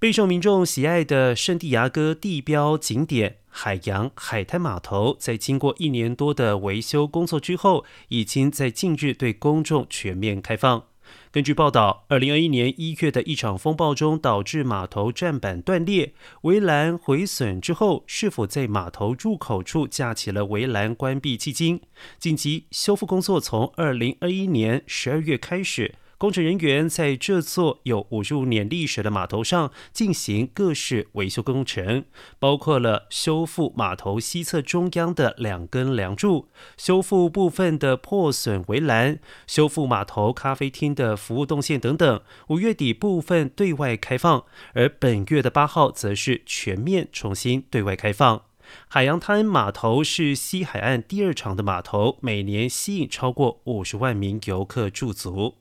备受民众喜爱的圣地牙哥地标景点海洋海滩码头，在经过一年多的维修工作之后，已经在近日对公众全面开放。根据报道，二零二一年一月的一场风暴中，导致码头站板断裂、围栏毁损之后，是否在码头入口处架起了围栏关闭迄今，紧急修复工作从二零二一年十二月开始。工程人员在这座有五十五年历史的码头上进行各式维修工程，包括了修复码头西侧中央的两根梁柱、修复部分的破损围栏、修复码头咖啡厅的服务动线等等。五月底部分对外开放，而本月的八号则是全面重新对外开放。海洋滩码头是西海岸第二长的码头，每年吸引超过五十万名游客驻足。